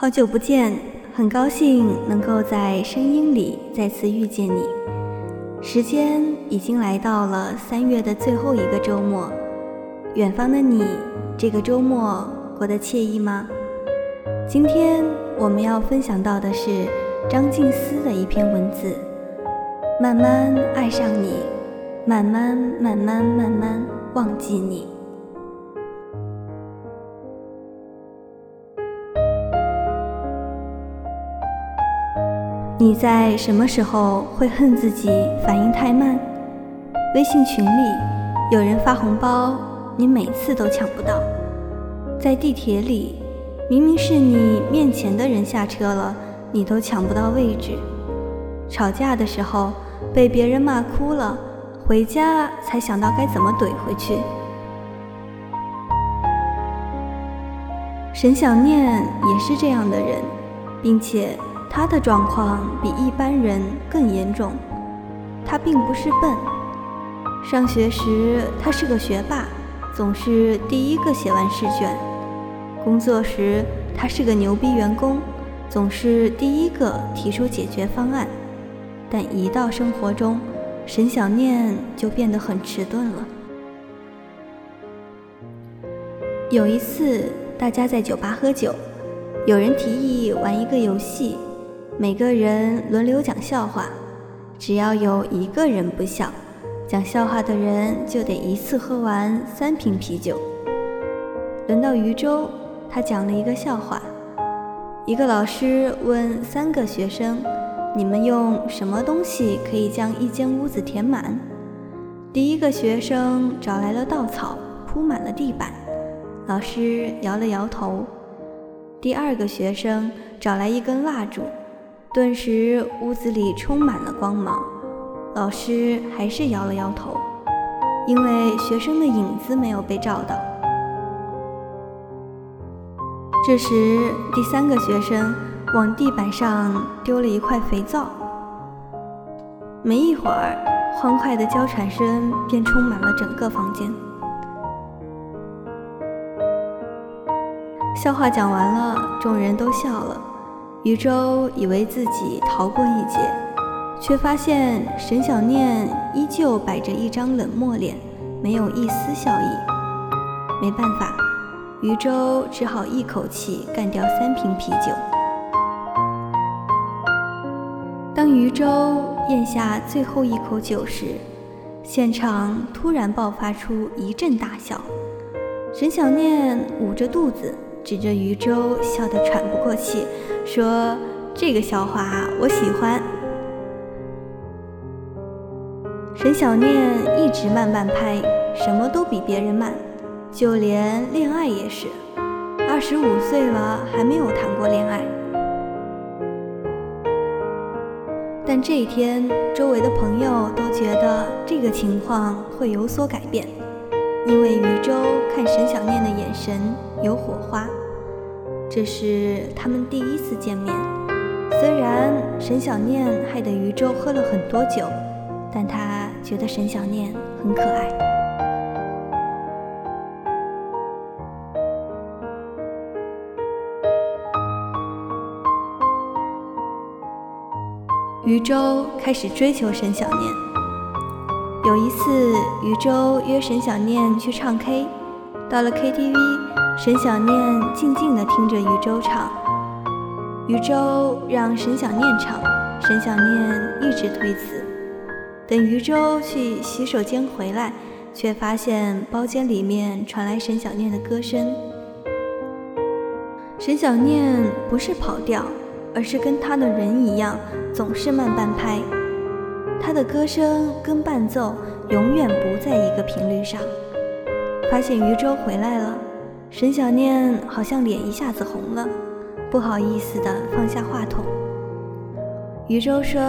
好久不见，很高兴能够在声音里再次遇见你。时间已经来到了三月的最后一个周末，远方的你，这个周末过得惬意吗？今天我们要分享到的是张静思的一篇文字：慢慢爱上你，慢慢慢慢慢慢忘记你。你在什么时候会恨自己反应太慢？微信群里有人发红包，你每次都抢不到；在地铁里，明明是你面前的人下车了，你都抢不到位置；吵架的时候被别人骂哭了，回家才想到该怎么怼回去。沈小念也是这样的人，并且。他的状况比一般人更严重。他并不是笨，上学时他是个学霸，总是第一个写完试卷；工作时他是个牛逼员工，总是第一个提出解决方案。但一到生活中，沈小念就变得很迟钝了。有一次，大家在酒吧喝酒，有人提议玩一个游戏。每个人轮流讲笑话，只要有一个人不笑，讲笑话的人就得一次喝完三瓶啤酒。轮到余舟，他讲了一个笑话：一个老师问三个学生：“你们用什么东西可以将一间屋子填满？”第一个学生找来了稻草，铺满了地板。老师摇了摇头。第二个学生找来一根蜡烛。顿时，屋子里充满了光芒。老师还是摇了摇头，因为学生的影子没有被照到。这时，第三个学生往地板上丢了一块肥皂。没一会儿，欢快的娇喘声便充满了整个房间。笑话讲完了，众人都笑了。余舟以为自己逃过一劫，却发现沈小念依旧摆着一张冷漠脸，没有一丝笑意。没办法，余舟只好一口气干掉三瓶啤酒。当余舟咽下最后一口酒时，现场突然爆发出一阵大笑。沈小念捂着肚子。指着余舟，笑得喘不过气，说：“这个笑话我喜欢。”沈小念一直慢半拍，什么都比别人慢，就连恋爱也是。二十五岁了还没有谈过恋爱。但这一天，周围的朋友都觉得这个情况会有所改变，因为余舟看沈小念的眼神有火花。这是他们第一次见面。虽然沈小念害得余舟喝了很多酒，但他觉得沈小念很可爱。余舟开始追求沈小念。有一次，余舟约沈小念去唱 K，到了 KTV。沈小念静静地听着余舟唱，余舟让沈小念唱，沈小念一直推辞。等余舟去洗手间回来，却发现包间里面传来沈小念的歌声。沈小念不是跑调，而是跟他的人一样，总是慢半拍。他的歌声跟伴奏永远不在一个频率上。发现余舟回来了。沈小念好像脸一下子红了，不好意思地放下话筒。余舟说：“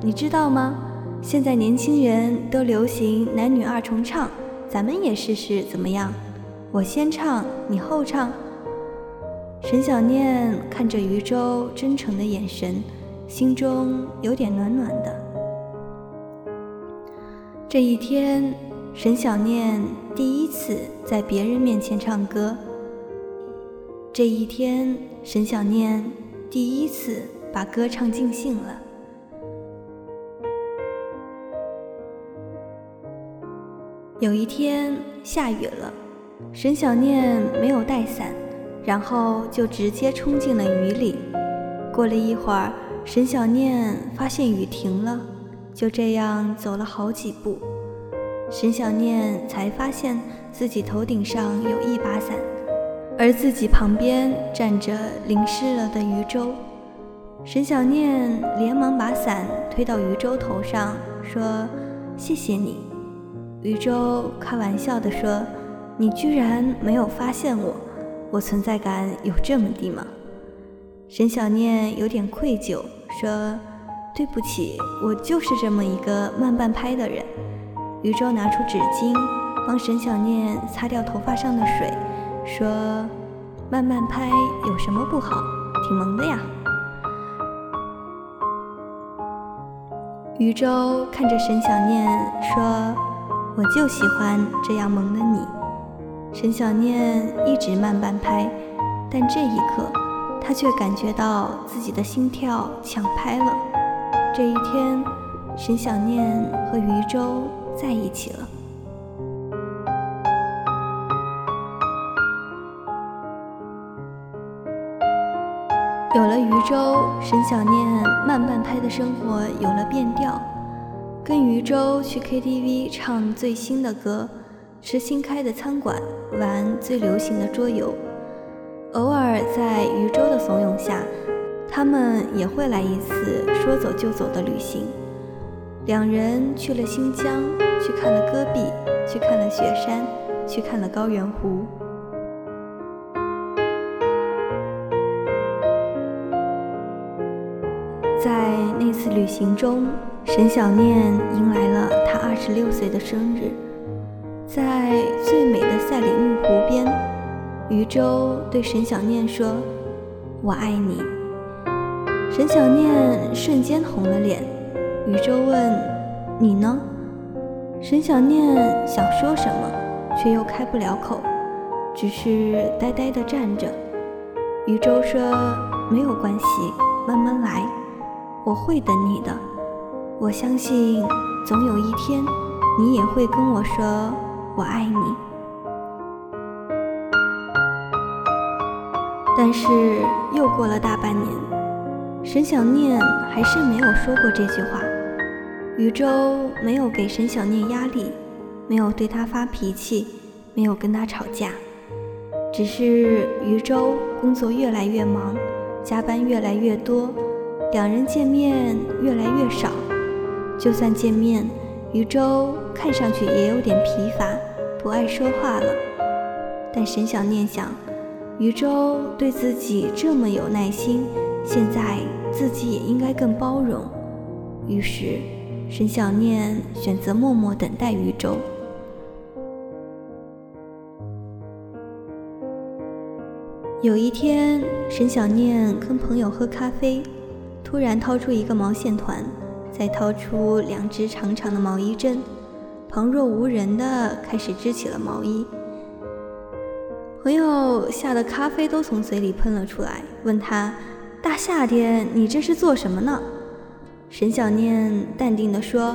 你知道吗？现在年轻人都流行男女二重唱，咱们也试试怎么样？我先唱，你后唱。”沈小念看着余舟真诚的眼神，心中有点暖暖的。这一天。沈小念第一次在别人面前唱歌，这一天，沈小念第一次把歌唱尽兴了。有一天下雨了，沈小念没有带伞，然后就直接冲进了雨里。过了一会儿，沈小念发现雨停了，就这样走了好几步，沈小念才发现自己头顶上有一把伞，而自己旁边站着淋湿了的渔舟。沈小念连忙把伞推到渔舟头上，说：“谢谢你。”渔舟开玩笑地说：“你居然没有发现我，我存在感有这么低吗？”沈小念有点愧疚，说：“对不起，我就是这么一个慢半拍的人。”渔舟拿出纸巾，帮沈小念擦掉头发上的水，说：“慢慢拍有什么不好？挺萌的呀。”渔舟看着沈小念说。我就喜欢这样萌的你，沈小念一直慢半拍，但这一刻，他却感觉到自己的心跳抢拍了。这一天，沈小念和渔舟在一起了。有了渔舟，沈小念慢半拍的生活有了变调。跟渔舟去 KTV 唱最新的歌，吃新开的餐馆，玩最流行的桌游。偶尔在渔舟的怂恿下，他们也会来一次说走就走的旅行。两人去了新疆，去看了戈壁，去看了雪山，去看了高原湖。在那次旅行中。沈小念迎来了他二十六岁的生日，在最美的赛里木湖边，渔舟对沈小念说：“我爱你。”沈小念瞬间红了脸。宇宙问：“你呢？”沈小念想说什么，却又开不了口，只是呆呆地站着。宇宙说：“没有关系，慢慢来，我会等你的。”我相信，总有一天，你也会跟我说“我爱你”。但是又过了大半年，沈小念还是没有说过这句话。禹舟没有给沈小念压力，没有对他发脾气，没有跟他吵架，只是禹舟工作越来越忙，加班越来越多，两人见面越来越少。就算见面，渔舟看上去也有点疲乏，不爱说话了。但沈小念想，渔舟对自己这么有耐心，现在自己也应该更包容。于是，沈小念选择默默等待渔舟。有一天，沈小念跟朋友喝咖啡，突然掏出一个毛线团。再掏出两只长长的毛衣针，旁若无人的开始织起了毛衣。朋友吓得咖啡都从嘴里喷了出来，问他：“大夏天你这是做什么呢？”沈小念淡定地说：“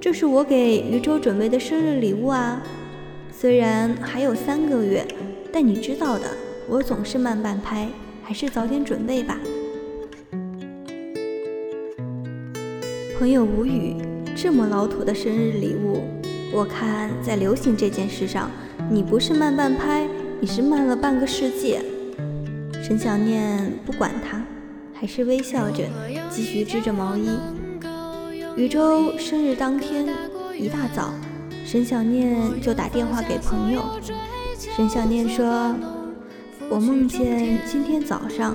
这是我给余舟准备的生日礼物啊。虽然还有三个月，但你知道的，我总是慢半拍，还是早点准备吧。”朋友无语，这么老土的生日礼物，我看在流行这件事上，你不是慢半拍，你是慢了半个世纪。沈小念不管他，还是微笑着继续织着毛衣。余舟生日当天一大早，沈小念就打电话给朋友。沈小念说：“我梦见今天早上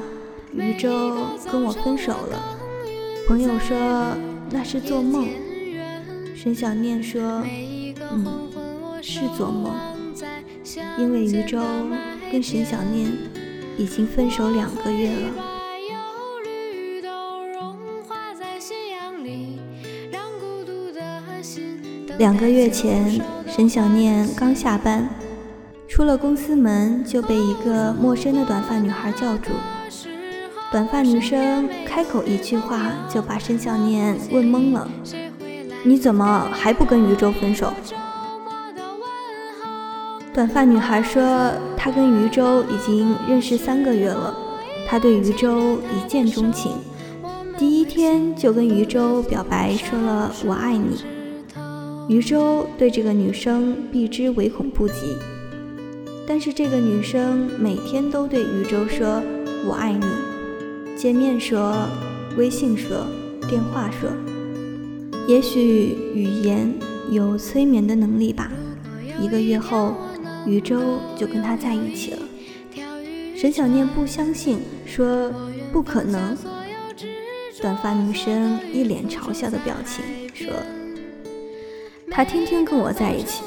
余舟跟我分手了。”朋友说。那是做梦，沈小念说：“嗯，是做梦，因为余舟跟沈小念已经分手两个月了。”两个月前，沈小念刚下班，出了公司门，就被一个陌生的短发女孩叫住。短发女生开口一句话，就把沈小念问懵了：“你怎么还不跟余舟分手？”短发女孩说：“她跟余舟已经认识三个月了，她对余舟一见钟情，第一天就跟余舟表白，说了我爱你。余舟对这个女生避之唯恐不及，但是这个女生每天都对余舟说我爱你，见面说，微信说，电话说，也许语言有催眠的能力吧。一个月后。”余舟就跟他在一起了。沈小念不相信，说不可能。短发女生一脸嘲笑的表情，说：“他天天跟我在一起，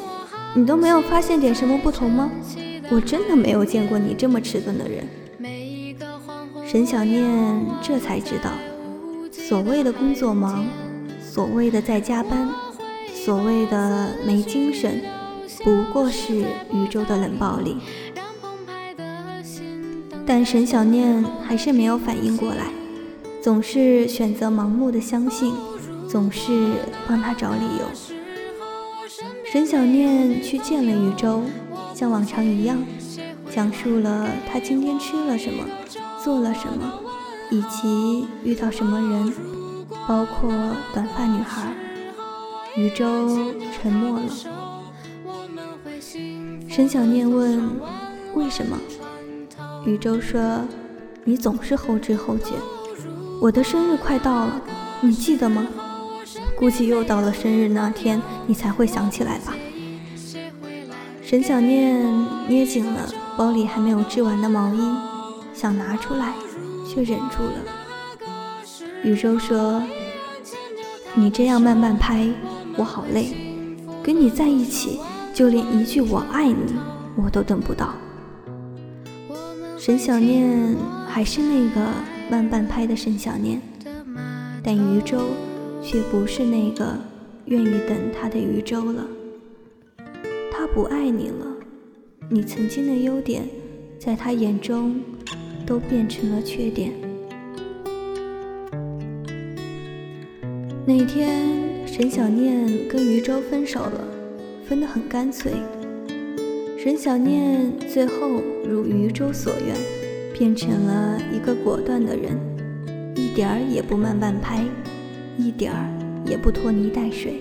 你都没有发现点什么不同吗？我真的没有见过你这么迟钝的人。”沈小念这才知道，所谓的工作忙，所谓的在加班，所谓的没精神。不过是宇宙的冷暴力，但沈小念还是没有反应过来，总是选择盲目的相信，总是帮他找理由。沈小念去见了宇宙，像往常一样，讲述了他今天吃了什么，做了什么，以及遇到什么人，包括短发女孩。宇宙沉默了。沈小念问：“为什么？”宇宙说：“你总是后知后觉。我的生日快到了，你记得吗？估计又到了生日那天，你才会想起来吧。”沈小念捏紧了包里还没有织完的毛衣，想拿出来，却忍住了。宇宙说：“你这样慢慢拍，我好累。跟你在一起。”就连一句“我爱你”我都等不到。沈小念还是那个慢半拍的沈小念，但余舟却不是那个愿意等他的余舟了。他不爱你了，你曾经的优点，在他眼中都变成了缺点。那天，沈小念跟余舟分手了。分得很干脆，沈小念最后如余舟所愿，变成了一个果断的人，一点儿也不慢半拍，一点儿也不拖泥带水。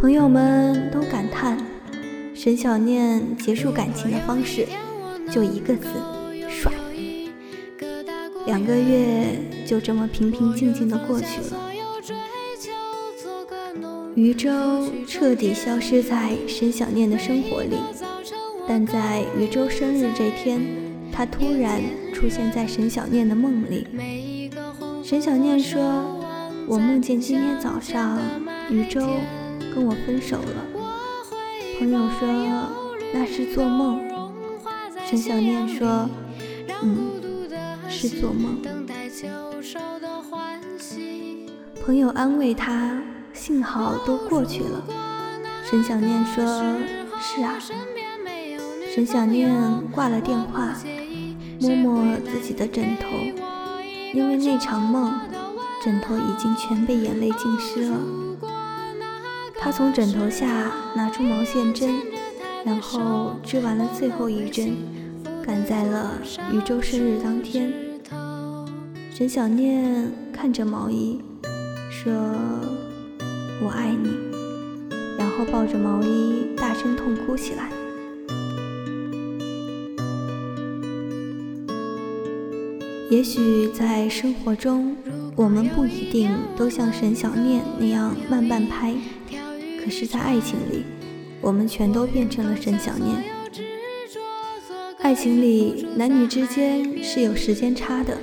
朋友们都感叹，沈小念结束感情的方式就一个字：帅。两个月就这么平平静静的过去了。余舟彻底消失在沈小念的生活里，但在余舟生日这天，他突然出现在沈小念的梦里。沈小念说：“我梦见今天早上余舟跟我分手了。”朋友说：“那是做梦。”沈小念说：“嗯，是做梦。”朋友安慰他。幸好都过去了，沈小念说：“是啊。”沈小念挂了电话，摸摸自己的枕头，因为那场梦，枕头已经全被眼泪浸湿了。他从枕头下拿出毛线针，然后织完了最后一针，赶在了余舟生日当天。沈小念看着毛衣，说。我爱你，然后抱着毛衣大声痛哭起来。也许在生活中，我们不一定都像沈小念那样慢半拍，可是，在爱情里，我们全都变成了沈小念。爱情里，男女之间是有时间差的，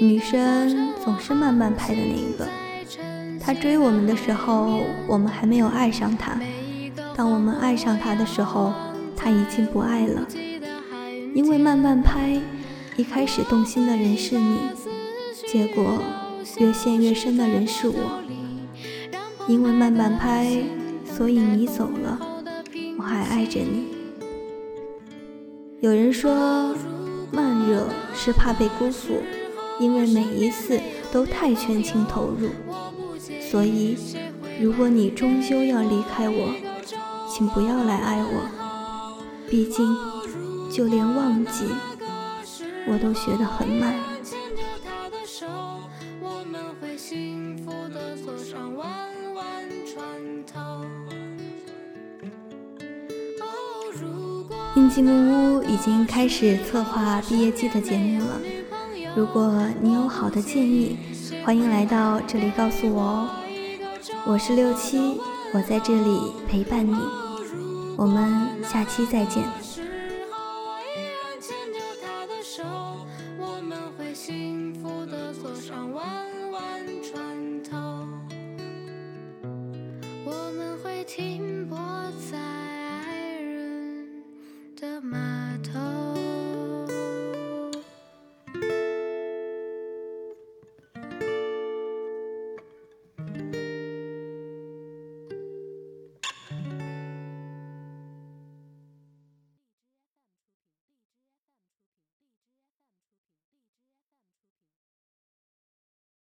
女生总是慢半拍的那一个。他追我们的时候，我们还没有爱上他；当我们爱上他的时候，他已经不爱了。因为慢慢拍，一开始动心的人是你，结果越陷越深的人是我。因为慢半拍，所以你走了，我还爱着你；有人说，慢热是怕被辜负，因为每一次都太全情投入。所以，如果你终究要离开我，请不要来爱我。毕竟，就连忘记，我都学得很慢。印记木屋已经开始策划毕业季的节目了。如果你有好的建议，欢迎来到这里告诉我哦。我是六七，我在这里陪伴你。我们下期再见。